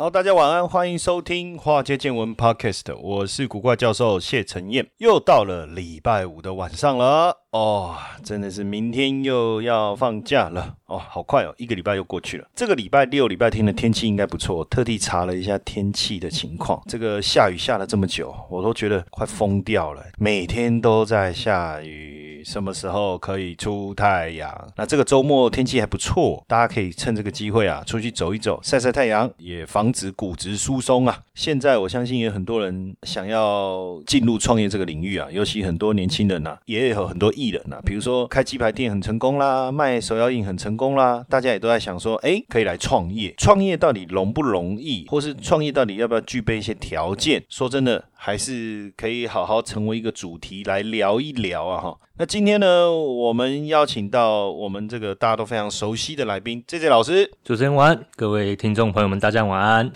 好，大家晚安，欢迎收听华街见闻 Podcast，我是古怪教授谢承彦，又到了礼拜五的晚上了。哦，真的是明天又要放假了哦，好快哦，一个礼拜又过去了。这个礼拜六、礼拜天的天气应该不错，特地查了一下天气的情况，这个下雨下了这么久，我都觉得快疯掉了，每天都在下雨，什么时候可以出太阳？那这个周末天气还不错，大家可以趁这个机会啊，出去走一走，晒晒太阳，也防止骨质疏松啊。现在我相信有很多人想要进入创业这个领域啊，尤其很多年轻人呐，也有很多艺人呐，比如说开鸡排店很成功啦，卖手摇饮很成功啦，大家也都在想说，哎，可以来创业。创业到底容不容易，或是创业到底要不要具备一些条件？说真的，还是可以好好成为一个主题来聊一聊啊哈。那今天呢，我们邀请到我们这个大家都非常熟悉的来宾，J J 老师。主持人晚安，各位听众朋友们，大家晚安。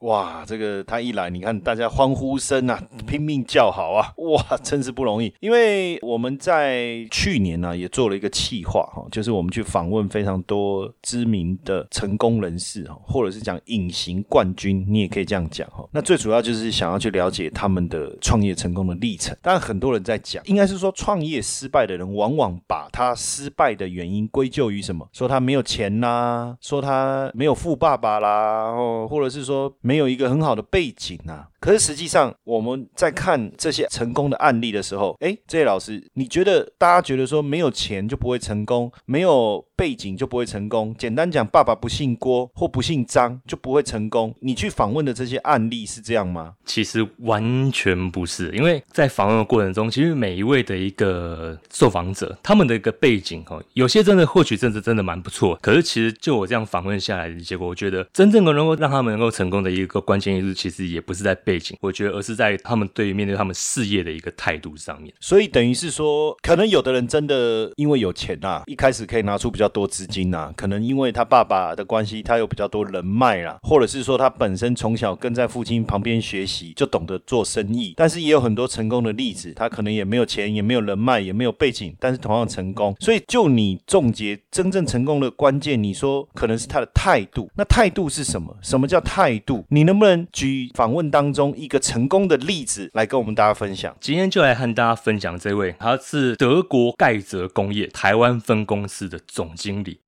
哇，这个他一来，你看大家欢呼声啊，拼命叫好啊！哇，真是不容易。因为我们在去年呢，也做了一个企划哈，就是我们去访问非常多知名的成功人士哈，或者是讲隐形冠军，你也可以这样讲哈。那最主要就是想要去了解他们的创业成功的历程。当然，很多人在讲，应该是说创业失败的人，往往把他失败的原因归咎于什么？说他没有钱啦，说他没有富爸爸啦，哦，或者是说没。没有一个很好的背景啊。可是实际上，我们在看这些成功的案例的时候，哎，这些老师，你觉得大家觉得说没有钱就不会成功，没有背景就不会成功？简单讲，爸爸不姓郭或不姓张就不会成功？你去访问的这些案例是这样吗？其实完全不是，因为在访问的过程中，其实每一位的一个受访者，他们的一个背景哈，有些真的或许真的真的蛮不错。可是其实就我这样访问下来的结果，我觉得真正能够让他们能够成功的一个关键因素，其实也不是在背景。我觉得，而是在他们对于面对他们事业的一个态度上面。所以等于是说，可能有的人真的因为有钱呐，一开始可以拿出比较多资金呐，可能因为他爸爸的关系，他有比较多人脉啦，或者是说他本身从小跟在父亲旁边学习，就懂得做生意。但是也有很多成功的例子，他可能也没有钱，也没有人脉，也没有背景，但是同样成功。所以就你总结真正成功的关键，你说可能是他的态度。那态度是什么？什么叫态度？你能不能举访问当中？一个成功的例子来跟我们大家分享。今天就来和大家分享这位，他是德国盖泽工业台湾分公司的总经理。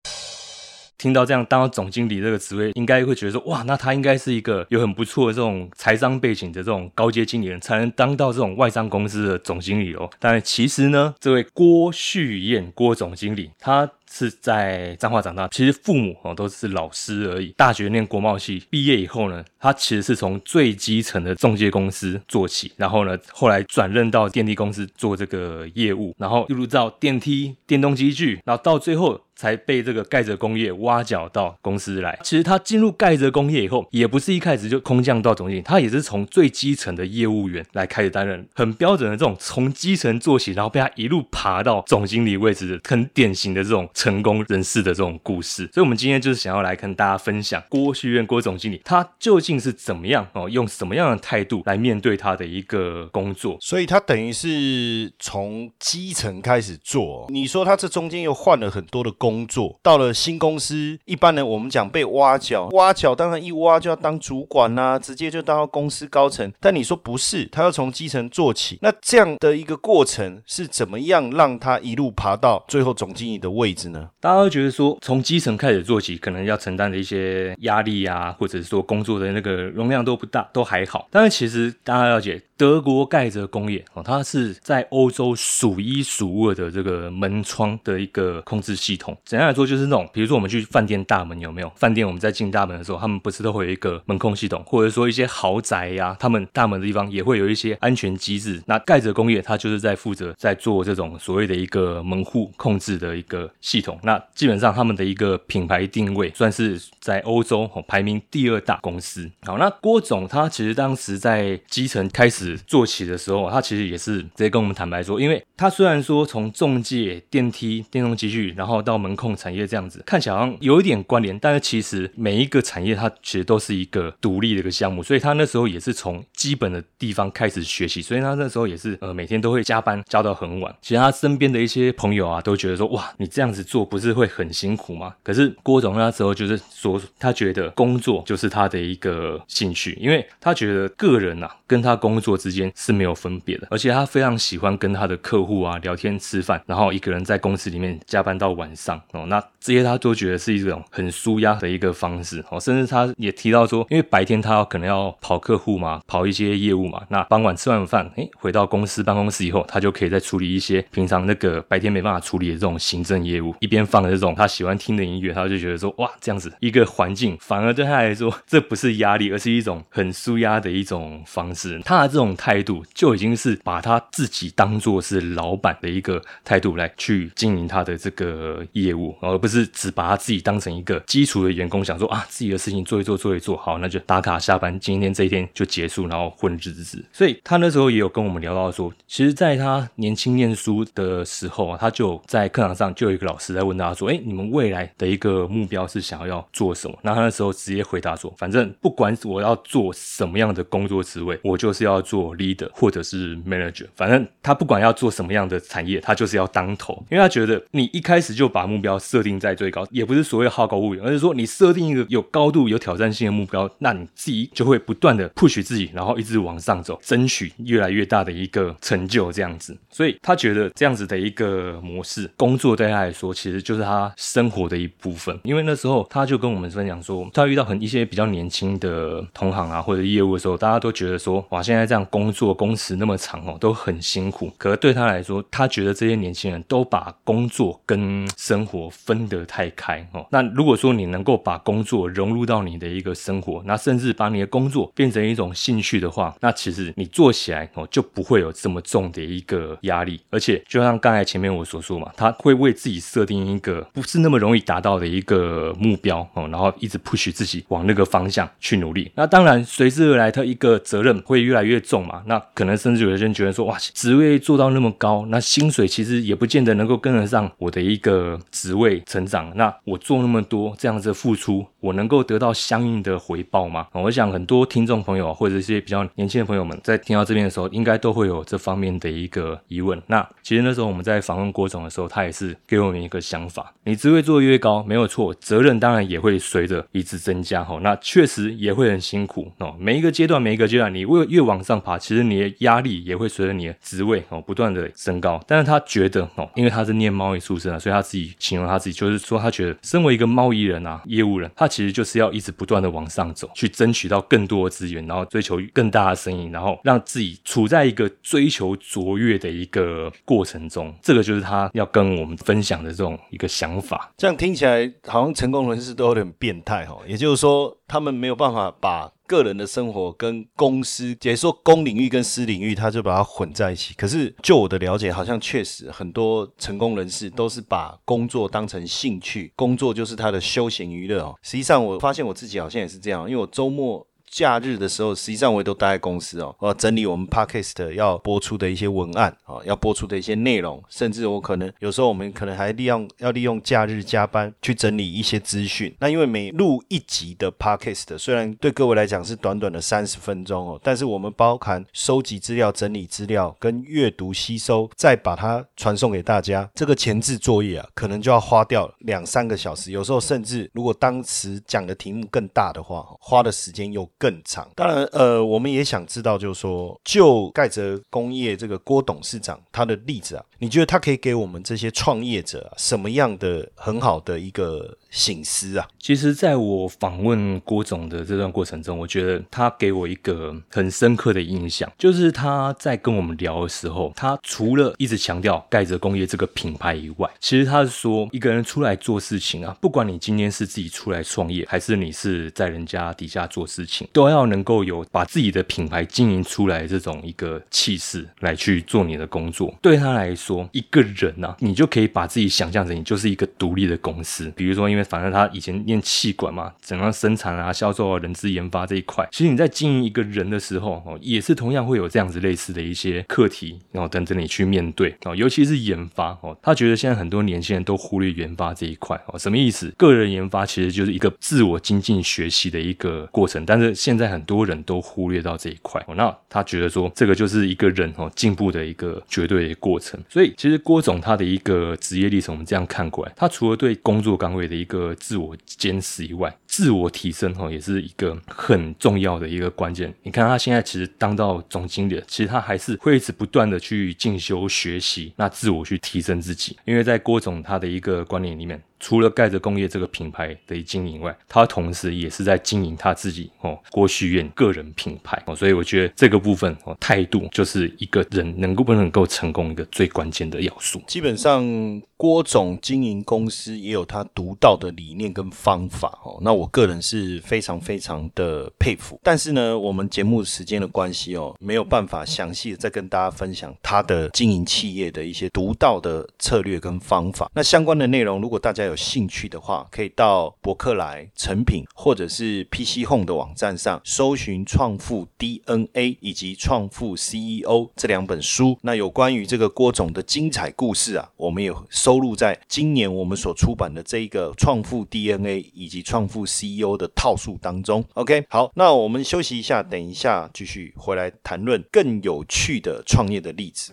听到这样当总经理这个职位，应该会觉得说，哇，那他应该是一个有很不错的这种财商背景的这种高阶经理人，才能当到这种外商公司的总经理哦。但其实呢，这位郭旭燕郭总经理，他。是在彰化长大，其实父母哦都是老师而已。大学念国贸系，毕业以后呢，他其实是从最基层的中介公司做起，然后呢，后来转任到电力公司做这个业务，然后一路到电梯、电动机具，然后到最后才被这个盖泽工业挖角到公司来。其实他进入盖泽工业以后，也不是一开始就空降到总经理，他也是从最基层的业务员来开始担任，很标准的这种从基层做起，然后被他一路爬到总经理位置的，很典型的这种。成功人士的这种故事，所以，我们今天就是想要来跟大家分享郭旭院郭总经理他究竟是怎么样哦，用什么样的态度来面对他的一个工作。所以，他等于是从基层开始做。你说他这中间又换了很多的工作，到了新公司，一般人我们讲被挖角，挖角当然一挖就要当主管啦，直接就当到公司高层。但你说不是，他要从基层做起，那这样的一个过程是怎么样让他一路爬到最后总经理的位置？大家都觉得说，从基层开始做起，可能要承担的一些压力啊，或者是说工作的那个容量都不大，都还好。但是其实大家了解，德国盖泽工业哦，它是在欧洲数一数二的这个门窗的一个控制系统。简单来说，就是那种，比如说我们去饭店大门有没有？饭店我们在进大门的时候，他们不是都会有一个门控系统，或者说一些豪宅呀，他们大门的地方也会有一些安全机制。那盖泽工业它就是在负责在做这种所谓的一个门户控制的一个系统。那基本上他们的一个品牌定位算是在欧洲排名第二大公司。好，那郭总他其实当时在基层开始。做起的时候，他其实也是直接跟我们坦白说，因为他虽然说从中介、电梯、电动机具，然后到门控产业这样子，看起来好像有一点关联，但是其实每一个产业它其实都是一个独立的一个项目，所以他那时候也是从基本的地方开始学习，所以他那时候也是呃每天都会加班加到很晚。其实他身边的一些朋友啊，都觉得说哇，你这样子做不是会很辛苦吗？可是郭总那时候就是说，他觉得工作就是他的一个兴趣，因为他觉得个人呐跟他工作。之间是没有分别的，而且他非常喜欢跟他的客户啊聊天吃饭，然后一个人在公司里面加班到晚上。哦，那这些他都觉得是一种很舒压的一个方式。哦，甚至他也提到说，因为白天他可能要跑客户嘛，跑一些业务嘛，那傍晚吃完饭，哎，回到公司办公室以后，他就可以再处理一些平常那个白天没办法处理的这种行政业务，一边放着这种他喜欢听的音乐，他就觉得说，哇，这样子一个环境反而对他来说，这不是压力，而是一种很舒压的一种方式，他的这种。态度就已经是把他自己当做是老板的一个态度来去经营他的这个业务，而不是只把他自己当成一个基础的员工，想说啊自己的事情做一做做一做好，那就打卡下班，今天这一天就结束，然后混日子。所以他那时候也有跟我们聊到说，其实在他年轻念书的时候啊，他就在课堂上就有一个老师在问他说，哎，你们未来的一个目标是想要做什么？那他那时候直接回答说，反正不管我要做什么样的工作职位，我就是要做。做 leader 或者是 manager，反正他不管要做什么样的产业，他就是要当头，因为他觉得你一开始就把目标设定在最高，也不是所谓好高骛远，而是说你设定一个有高度、有挑战性的目标，那你自己就会不断的 push 自己，然后一直往上走，争取越来越大的一个成就，这样子。所以他觉得这样子的一个模式，工作对他来说其实就是他生活的一部分。因为那时候他就跟我们分享说，他遇到很一些比较年轻的同行啊或者业务的时候，大家都觉得说，哇，现在这样。工作工时那么长哦，都很辛苦。可是对他来说，他觉得这些年轻人都把工作跟生活分得太开哦。那如果说你能够把工作融入到你的一个生活，那甚至把你的工作变成一种兴趣的话，那其实你做起来哦就不会有这么重的一个压力。而且就像刚才前面我所说嘛，他会为自己设定一个不是那么容易达到的一个目标哦，然后一直 push 自己往那个方向去努力。那当然随之而来，他一个责任会越来越重。嘛，那可能甚至有些人觉得说，哇，职位做到那么高，那薪水其实也不见得能够跟得上我的一个职位成长。那我做那么多这样子付出，我能够得到相应的回报吗？我想很多听众朋友或者一些比较年轻的朋友们在听到这边的时候，应该都会有这方面的一个疑问。那其实那时候我们在访问郭总的时候，他也是给我们一个想法：你职位做的越高，没有错，责任当然也会随着一直增加。哈，那确实也会很辛苦哦。每一个阶段，每一个阶段，你越越往上爬。其实你的压力也会随着你的职位哦不断的升高，但是他觉得哦，因为他是念贸易出身啊，所以他自己形容他自己就是说，他觉得身为一个贸易人啊，业务人，他其实就是要一直不断的往上走，去争取到更多的资源，然后追求更大的生意，然后让自己处在一个追求卓越的一个过程中。这个就是他要跟我们分享的这种一个想法。这样听起来好像成功人士都有点变态哈，也就是说，他们没有办法把。个人的生活跟公司，解说公领域跟私领域，他就把它混在一起。可是就我的了解，好像确实很多成功人士都是把工作当成兴趣，工作就是他的休闲娱乐哦。实际上，我发现我自己好像也是这样，因为我周末。假日的时候，实际上我也都待在公司哦，我要整理我们 podcast 要播出的一些文案啊，要播出的一些内容，甚至我可能有时候我们可能还利用要利用假日加班去整理一些资讯。那因为每录一集的 podcast，虽然对各位来讲是短短的三十分钟哦，但是我们包含收集资料、整理资料、跟阅读吸收，再把它传送给大家，这个前置作业啊，可能就要花掉两三个小时，有时候甚至如果当时讲的题目更大的话，花的时间又。更长。当然，呃，我们也想知道，就是说，就盖泽工业这个郭董事长他的例子啊，你觉得他可以给我们这些创业者啊什么样的很好的一个醒思啊？其实，在我访问郭总的这段过程中，我觉得他给我一个很深刻的印象，就是他在跟我们聊的时候，他除了一直强调盖泽工业这个品牌以外，其实他是说，一个人出来做事情啊，不管你今天是自己出来创业，还是你是在人家底下做事情，都要能够有把自己的品牌经营出来这种一个气势来去做你的工作。对他来说，一个人呢，你就可以把自己想象成你就是一个独立的公司。比如说，因为反正他以前念气管嘛，怎样生产啊、销售啊、人资研发这一块，其实你在经营一个人的时候，哦，也是同样会有这样子类似的一些课题，然后等着你去面对哦。尤其是研发哦，他觉得现在很多年轻人都忽略研发这一块哦。什么意思？个人研发其实就是一个自我精进学习的一个过程，但是现在很多人都忽略到这一块。那他觉得说，这个就是一个人哦进步的一个绝对的过程。所以，其实郭总他的一个职业历程，我们这样看过来，他除了对工作岗位的一个自我坚持以外，自我提升哈也是一个很重要的一个关键。你看他现在其实当到总经理，其实他还是会一直不断的去进修学习，那自我去提升自己。因为在郭总他的一个观念里面。除了盖着工业这个品牌的经营外，他同时也是在经营他自己哦郭旭远个人品牌哦，所以我觉得这个部分哦态度就是一个人能够不能够成功一个最关键的要素。基本上郭总经营公司也有他独到的理念跟方法哦，那我个人是非常非常的佩服。但是呢，我们节目时间的关系哦，没有办法详细的再跟大家分享他的经营企业的一些独到的策略跟方法。那相关的内容，如果大家有兴趣的话，可以到博客来、成品或者是 PC Home 的网站上搜寻《创富 DNA》以及《创富 CEO》这两本书。那有关于这个郭总的精彩故事啊，我们也收录在今年我们所出版的这一个《创富 DNA》以及《创富 CEO》的套数当中。OK，好，那我们休息一下，等一下继续回来谈论更有趣的创业的例子。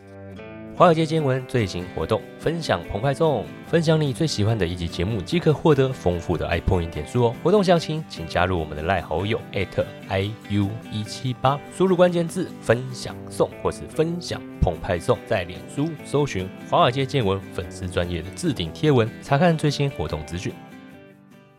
华尔街见闻最新活动，分享澎湃送，分享你最喜欢的一集节目，即可获得丰富的 iPoint 点数哦。活动详情请加入我们的赖好友 @iu 一七八，输入关键字分享送或是分享澎湃送，在脸书搜寻华尔街见闻粉丝专业的置顶贴文，查看最新活动资讯。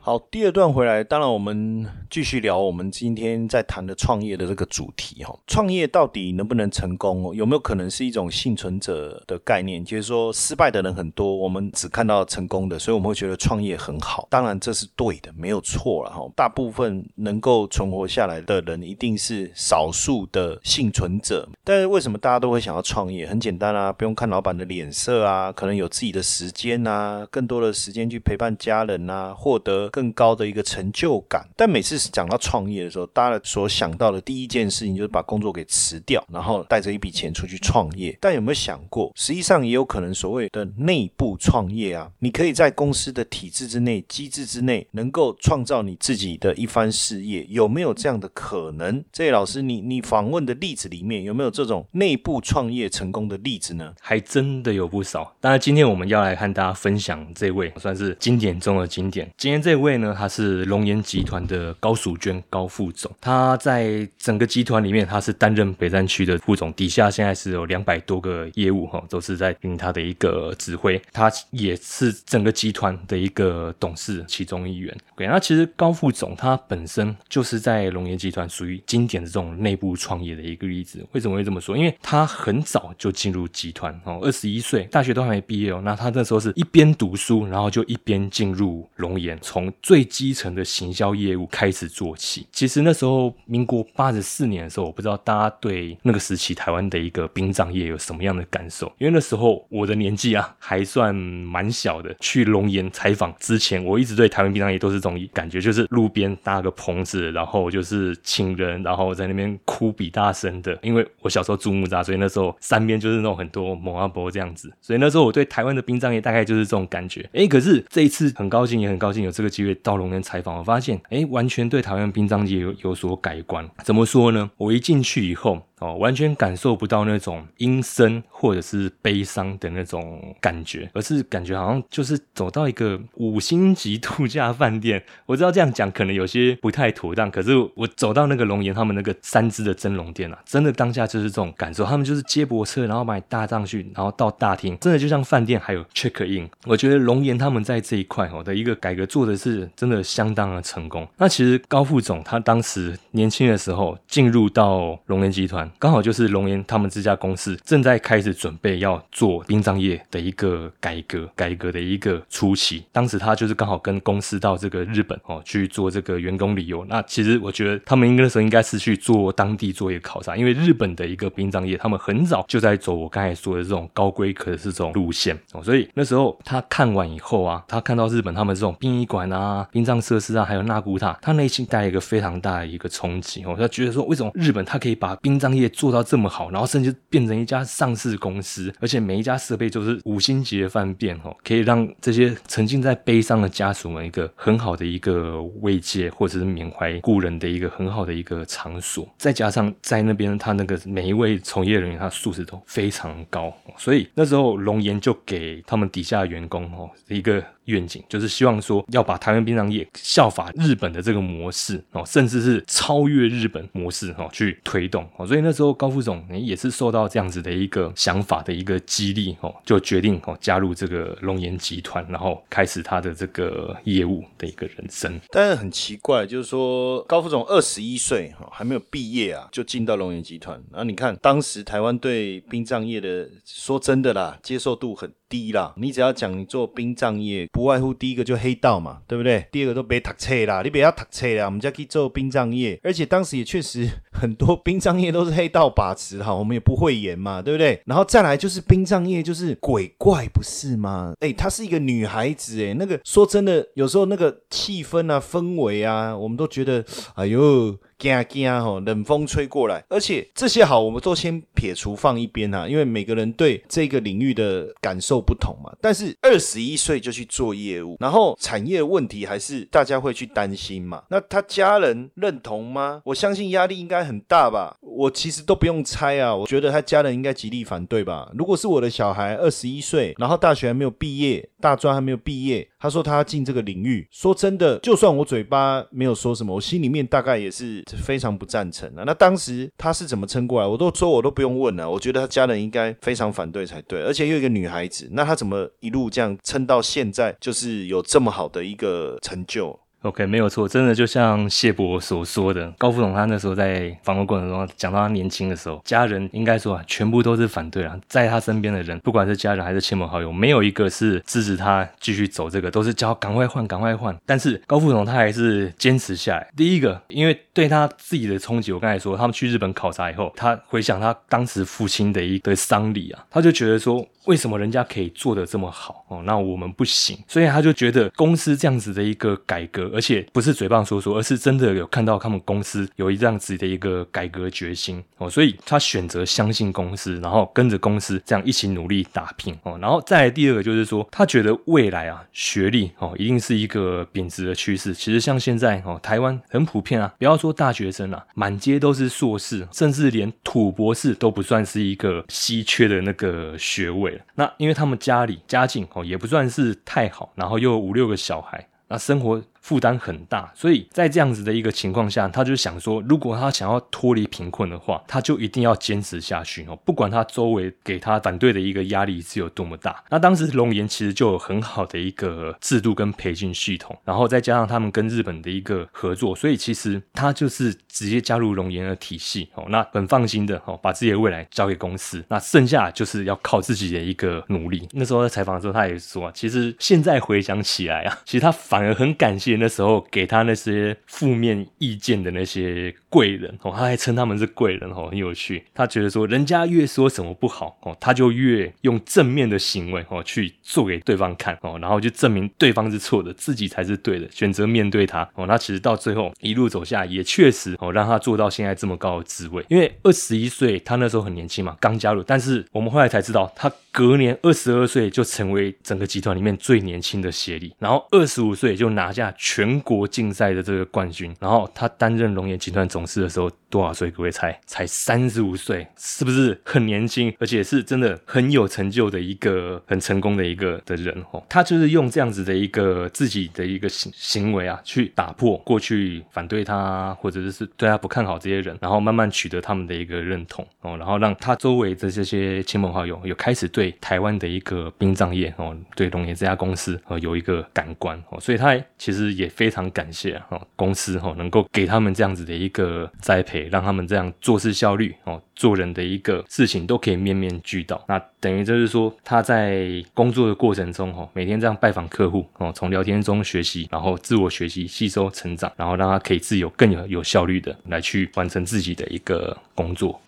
好，第二段回来，当然我们继续聊我们今天在谈的创业的这个主题哈。创业到底能不能成功？有没有可能是一种幸存者的概念？就是说，失败的人很多，我们只看到成功的，所以我们会觉得创业很好。当然这是对的，没有错了哈。大部分能够存活下来的人，一定是少数的幸存者。但是为什么大家都会想要创业？很简单啊，不用看老板的脸色啊，可能有自己的时间啊，更多的时间去陪伴家人啊，获得。更高的一个成就感，但每次讲到创业的时候，大家所想到的第一件事情就是把工作给辞掉，然后带着一笔钱出去创业。但有没有想过，实际上也有可能所谓的内部创业啊？你可以在公司的体制之内、机制之内，能够创造你自己的一番事业，有没有这样的可能？这位老师，你你访问的例子里面有没有这种内部创业成功的例子呢？还真的有不少。当然，今天我们要来和大家分享这位算是经典中的经典。今天这位。位呢，他是龙岩集团的高淑娟高副总，他在整个集团里面，他是担任北山区的副总，底下现在是有两百多个业务哈，都是在听他的一个指挥，他也是整个集团的一个董事其中一员。对，那其实高副总他本身就是在龙岩集团属于经典的这种内部创业的一个例子。为什么会这么说？因为他很早就进入集团哦，二十一岁，大学都还没毕业哦，那他那时候是一边读书，然后就一边进入龙岩，从最基层的行销业务开始做起。其实那时候，民国八十四年的时候，我不知道大家对那个时期台湾的一个殡葬业有什么样的感受。因为那时候我的年纪啊还算蛮小的。去龙岩采访之前，我一直对台湾殡葬业都是这种感觉，就是路边搭个棚子，然后就是请人，然后在那边哭比大声的。因为我小时候住木栅，所以那时候三边就是那种很多蒙阿伯这样子。所以那时候我对台湾的殡葬业大概就是这种感觉。哎，可是这一次很高兴，也很高兴有这个机会。到龙岩采访，我发现，哎，完全对台湾殡葬业有有所改观。怎么说呢？我一进去以后，哦，完全感受不到那种阴森或者是悲伤的那种感觉，而是感觉好像就是走到一个五星级度假饭店。我知道这样讲可能有些不太妥当，可是我走到那个龙岩他们那个三只的蒸笼店啊，真的当下就是这种感受。他们就是接驳车，然后把你搭上去，然后到大厅，真的就像饭店，还有 check in。我觉得龙岩他们在这一块哦的一个改革做的是真的相当的成功。那其实高副总他当时年轻的时候进入到龙岩集团，刚好就是龙岩他们这家公司正在开始准备要做殡葬业的一个改革，改革的一个初期。当时他就是刚好跟公司到这个日本哦去做这个员工旅游。那其实我觉得他们应该那时候应该是去做当地做一个考察，因为日本的一个殡葬业，他们很早就在走我刚才说的这种高规格的这种路线哦。所以那时候他看完以后啊，他看到日本他们这种殡仪馆啊、殡葬设施啊，还有纳古塔，他内心带一个非常大的一个冲击哦。他觉得说，为什么日本他可以把殡葬业做到这么好，然后甚至变成一家上市公司，而且每一家设备都是五星级的饭店哦，可以让这些沉浸在悲伤的家属们一个很好的一个慰藉，或者是缅怀故人的一个很好的一个场所。再加上在那边，他那个每一位从业人员，他素质都非常高，所以那时候龙岩就给他们底下员工哦一个。愿景就是希望说要把台湾殡葬业效法日本的这个模式哦，甚至是超越日本模式哦去推动哦，所以那时候高副总也是受到这样子的一个想法的一个激励哦，就决定哦加入这个龙岩集团，然后开始他的这个业务的一个人生。但是很奇怪，就是说高副总二十一岁哈还没有毕业啊，就进到龙岩集团。然后你看当时台湾对殡葬业的说真的啦，接受度很。低啦，你只要讲你做殡葬业，不外乎第一个就黑道嘛，对不对？第二个都别读册啦，你不要读册啦，我们家可以做殡葬业，而且当时也确实很多殡葬业都是黑道把持哈，我们也不会演嘛，对不对？然后再来就是殡葬业就是鬼怪不是吗？哎，她是一个女孩子哎，那个说真的，有时候那个气氛啊、氛围啊，我们都觉得哎呦。惊惊吼，冷风吹过来，而且这些好，我们都先撇除放一边啊，因为每个人对这个领域的感受不同嘛。但是二十一岁就去做业务，然后产业问题还是大家会去担心嘛？那他家人认同吗？我相信压力应该很大吧。我其实都不用猜啊，我觉得他家人应该极力反对吧。如果是我的小孩二十一岁，然后大学还没有毕业，大专还没有毕业。他说他要进这个领域，说真的，就算我嘴巴没有说什么，我心里面大概也是非常不赞成的。那当时他是怎么撑过来？我都说我都不用问了，我觉得他家人应该非常反对才对，而且又一个女孩子，那他怎么一路这样撑到现在，就是有这么好的一个成就？OK，没有错，真的就像谢博所说的，高副总他那时候在访问过程中讲到他年轻的时候，家人应该说啊，全部都是反对啊，在他身边的人，不管是家人还是亲朋好友，没有一个是支持他继续走这个，都是叫赶快换，赶快换。但是高副总他还是坚持下来。第一个，因为对他自己的冲击，我刚才说，他们去日本考察以后，他回想他当时父亲的一个丧礼啊，他就觉得说。为什么人家可以做的这么好哦？那我们不行，所以他就觉得公司这样子的一个改革，而且不是嘴巴说说，而是真的有看到他们公司有一这样子的一个改革决心哦，所以他选择相信公司，然后跟着公司这样一起努力打拼哦。然后再来第二个就是说，他觉得未来啊，学历哦一定是一个贬值的趋势。其实像现在哦，台湾很普遍啊，不要说大学生啊，满街都是硕士，甚至连土博士都不算是一个稀缺的那个学位。那因为他们家里家境哦也不算是太好，然后又五六个小孩，那生活。负担很大，所以在这样子的一个情况下，他就想说，如果他想要脱离贫困的话，他就一定要坚持下去哦，不管他周围给他反对的一个压力是有多么大。那当时龙岩其实就有很好的一个制度跟培训系统，然后再加上他们跟日本的一个合作，所以其实他就是直接加入龙岩的体系哦，那很放心的哦，把自己的未来交给公司，那剩下就是要靠自己的一个努力。那时候在采访的时候，他也说，其实现在回想起来啊，其实他反而很感谢。那时候给他那些负面意见的那些贵人哦，他还称他们是贵人哦，很有趣。他觉得说，人家越说什么不好哦，他就越用正面的行为哦去做给对方看哦，然后就证明对方是错的，自己才是对的，选择面对他哦。那其实到最后一路走下，也确实哦让他做到现在这么高的职位。因为二十一岁，他那时候很年轻嘛，刚加入。但是我们后来才知道，他隔年二十二岁就成为整个集团里面最年轻的协理，然后二十五岁就拿下。全国竞赛的这个冠军。然后他担任龙岩集团董事的时候多少岁？各位猜？才三十五岁，是不是很年轻？而且是真的很有成就的一个很成功的一个的人哦。他就是用这样子的一个自己的一个行行为啊，去打破过去反对他或者是对他不看好这些人，然后慢慢取得他们的一个认同哦，然后让他周围的这些亲朋好友有开始对台湾的一个殡葬业哦，对龙岩这家公司哦有一个感官哦，所以他其实也非常感谢哦公司哦能够给他们这样子的一个栽培，让他们这样做事效率哦。做人的一个事情都可以面面俱到，那等于就是说他在工作的过程中，哈，每天这样拜访客户，哦，从聊天中学习，然后自我学习、吸收、成长，然后让他可以自由、更有有效率的来去完成自己的一个工作。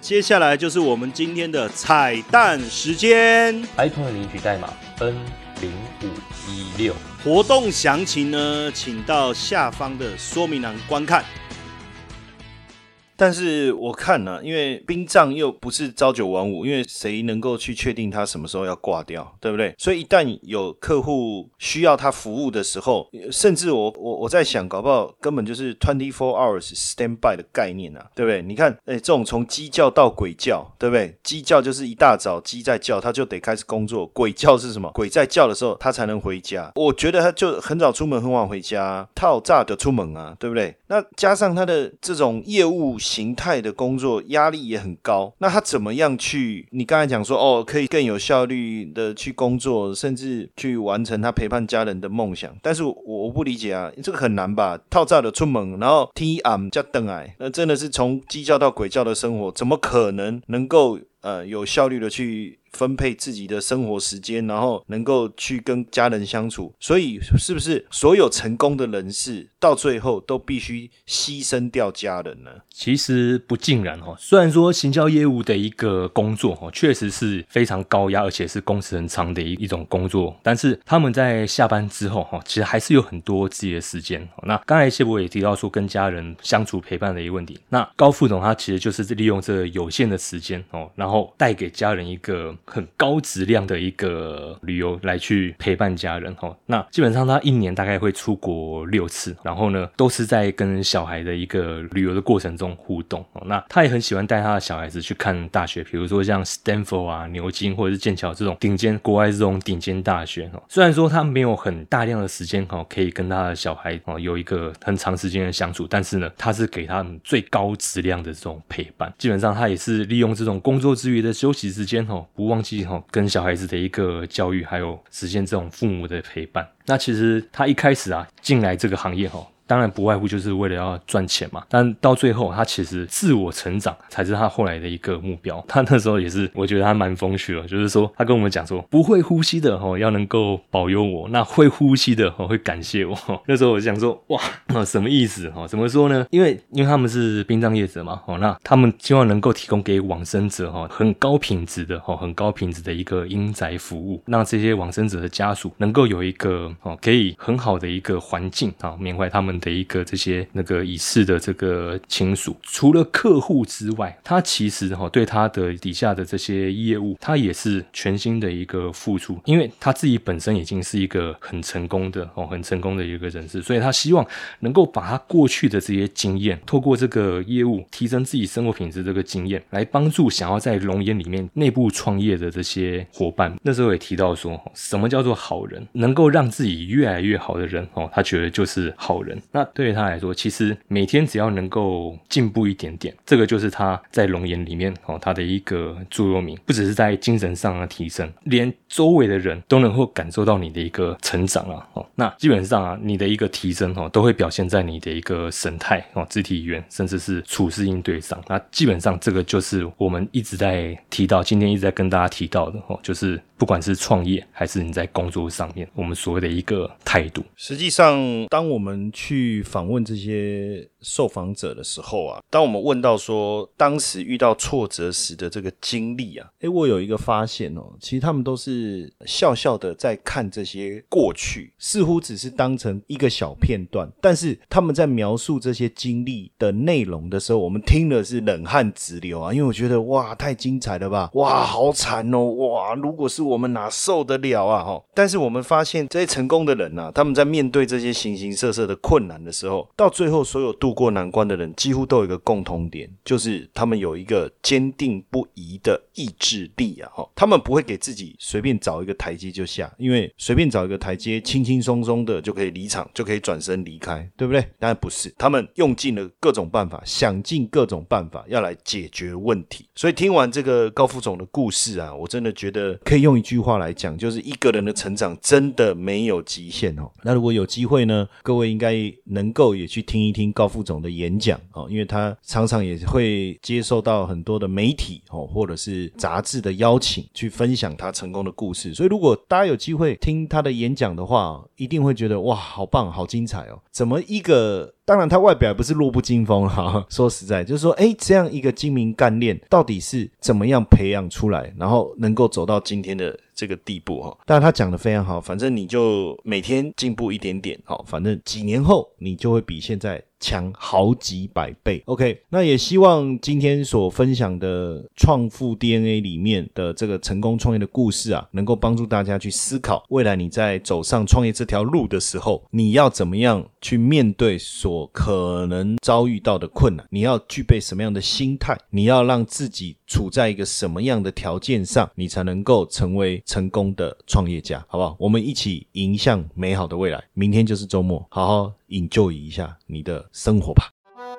接下来就是我们今天的彩蛋时间，iPhone 领取代码 N 零五一六，活动详情呢，请到下方的说明栏观看。但是我看呢，因为殡葬又不是朝九晚五，因为谁能够去确定他什么时候要挂掉，对不对？所以一旦有客户需要他服务的时候，甚至我我我在想，搞不好根本就是 twenty four hours standby 的概念啊，对不对？你看，哎，这种从鸡叫到鬼叫，对不对？鸡叫就是一大早鸡在叫，他就得开始工作；鬼叫是什么？鬼在叫的时候他才能回家。我觉得他就很早出门，很晚回家，套炸的出门啊，对不对？那加上他的这种业务。形态的工作压力也很高，那他怎么样去？你刚才讲说哦，可以更有效率的去工作，甚至去完成他陪伴家人的梦想。但是我我不理解啊，这个很难吧？套炸的出门，然后 T M 加等哎，那真的是从鸡叫到鬼叫的生活，怎么可能能够呃有效率的去？分配自己的生活时间，然后能够去跟家人相处，所以是不是所有成功的人士到最后都必须牺牲掉家人呢？其实不尽然哈。虽然说行销业务的一个工作哈，确实是非常高压，而且是工时很长的一一种工作，但是他们在下班之后哈，其实还是有很多自己的时间。那刚才谢博也提到说，跟家人相处陪伴的一个问题。那高副总他其实就是利用这有限的时间哦，然后然后带给家人一个。很高质量的一个旅游来去陪伴家人哈，那基本上他一年大概会出国六次，然后呢都是在跟小孩的一个旅游的过程中互动哦。那他也很喜欢带他的小孩子去看大学，比如说像 Stanford 啊、牛津或者是剑桥这种顶尖国外这种顶尖大学哦。虽然说他没有很大量的时间哈，可以跟他的小孩哦有一个很长时间的相处，但是呢，他是给他们最高质量的这种陪伴。基本上他也是利用这种工作之余的休息时间吼，不忘。记吼，跟小孩子的一个教育，还有实现这种父母的陪伴。那其实他一开始啊，进来这个行业吼。当然不外乎就是为了要赚钱嘛，但到最后他其实自我成长才是他后来的一个目标。他那时候也是，我觉得他蛮风趣的，就是说他跟我们讲说，不会呼吸的哦，要能够保佑我；那会呼吸的哦，会感谢我。那时候我就想说，哇，什么意思哦？怎么说呢？因为因为他们是殡葬业者嘛，哦，那他们希望能够提供给往生者哈很高品质的哦，很高品质的一个阴宅服务，让这些往生者的家属能够有一个哦可以很好的一个环境啊，缅怀他们。的一个这些那个已逝的这个亲属，除了客户之外，他其实哈对他的底下的这些业务，他也是全新的一个付出，因为他自己本身已经是一个很成功的哦，很成功的一个人士，所以他希望能够把他过去的这些经验，透过这个业务提升自己生活品质这个经验，来帮助想要在龙岩里面内部创业的这些伙伴。那时候也提到说，什么叫做好人？能够让自己越来越好的人哦，他觉得就是好人。那对于他来说，其实每天只要能够进步一点点，这个就是他在龙岩里面哦，他的一个座右铭。不只是在精神上的提升，连周围的人都能够感受到你的一个成长啊！哦，那基本上啊，你的一个提升哦，都会表现在你的一个神态哦、肢体语言，甚至是处事应对上。那基本上这个就是我们一直在提到，今天一直在跟大家提到的哦，就是不管是创业还是你在工作上面，我们所谓的一个态度。实际上，当我们去去访问这些受访者的时候啊，当我们问到说当时遇到挫折时的这个经历啊，诶，我有一个发现哦，其实他们都是笑笑的在看这些过去，似乎只是当成一个小片段，但是他们在描述这些经历的内容的时候，我们听的是冷汗直流啊，因为我觉得哇，太精彩了吧，哇，好惨哦，哇，如果是我们哪受得了啊，哈，但是我们发现这些成功的人啊，他们在面对这些形形色色的困困难的时候，到最后所有度过难关的人，几乎都有一个共同点，就是他们有一个坚定不移的意志力啊！哈，他们不会给自己随便找一个台阶就下，因为随便找一个台阶，轻轻松松的就可以离场，就可以转身离开，对不对？当然不是，他们用尽了各种办法，想尽各种办法要来解决问题。所以听完这个高副总的故事啊，我真的觉得可以用一句话来讲，就是一个人的成长真的没有极限哦。那如果有机会呢，各位应该能够也去听一听高副总的演讲啊，因为他常常也会接受到很多的媒体哦或者是杂志的邀请，去分享他成功的故事。所以如果大家有机会听他的演讲的话，一定会觉得哇，好棒，好精彩哦！怎么一个？当然，他外表也不是弱不禁风哈。说实在，就是说，哎，这样一个精明干练，到底是怎么样培养出来，然后能够走到今天的这个地步哈？但他讲的非常好，反正你就每天进步一点点，好，反正几年后你就会比现在。强好几百倍。OK，那也希望今天所分享的创富 DNA 里面的这个成功创业的故事啊，能够帮助大家去思考，未来你在走上创业这条路的时候，你要怎么样去面对所可能遭遇到的困难？你要具备什么样的心态？你要让自己处在一个什么样的条件上，你才能够成为成功的创业家？好不好？我们一起迎向美好的未来。明天就是周末，好好。引救一下你的生活吧。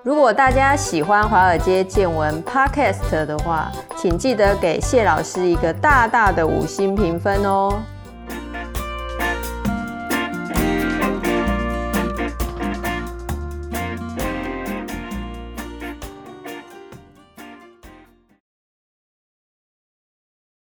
如果大家喜欢华尔街见闻 Podcast 的话，请记得给谢老师一个大大的五星评分哦。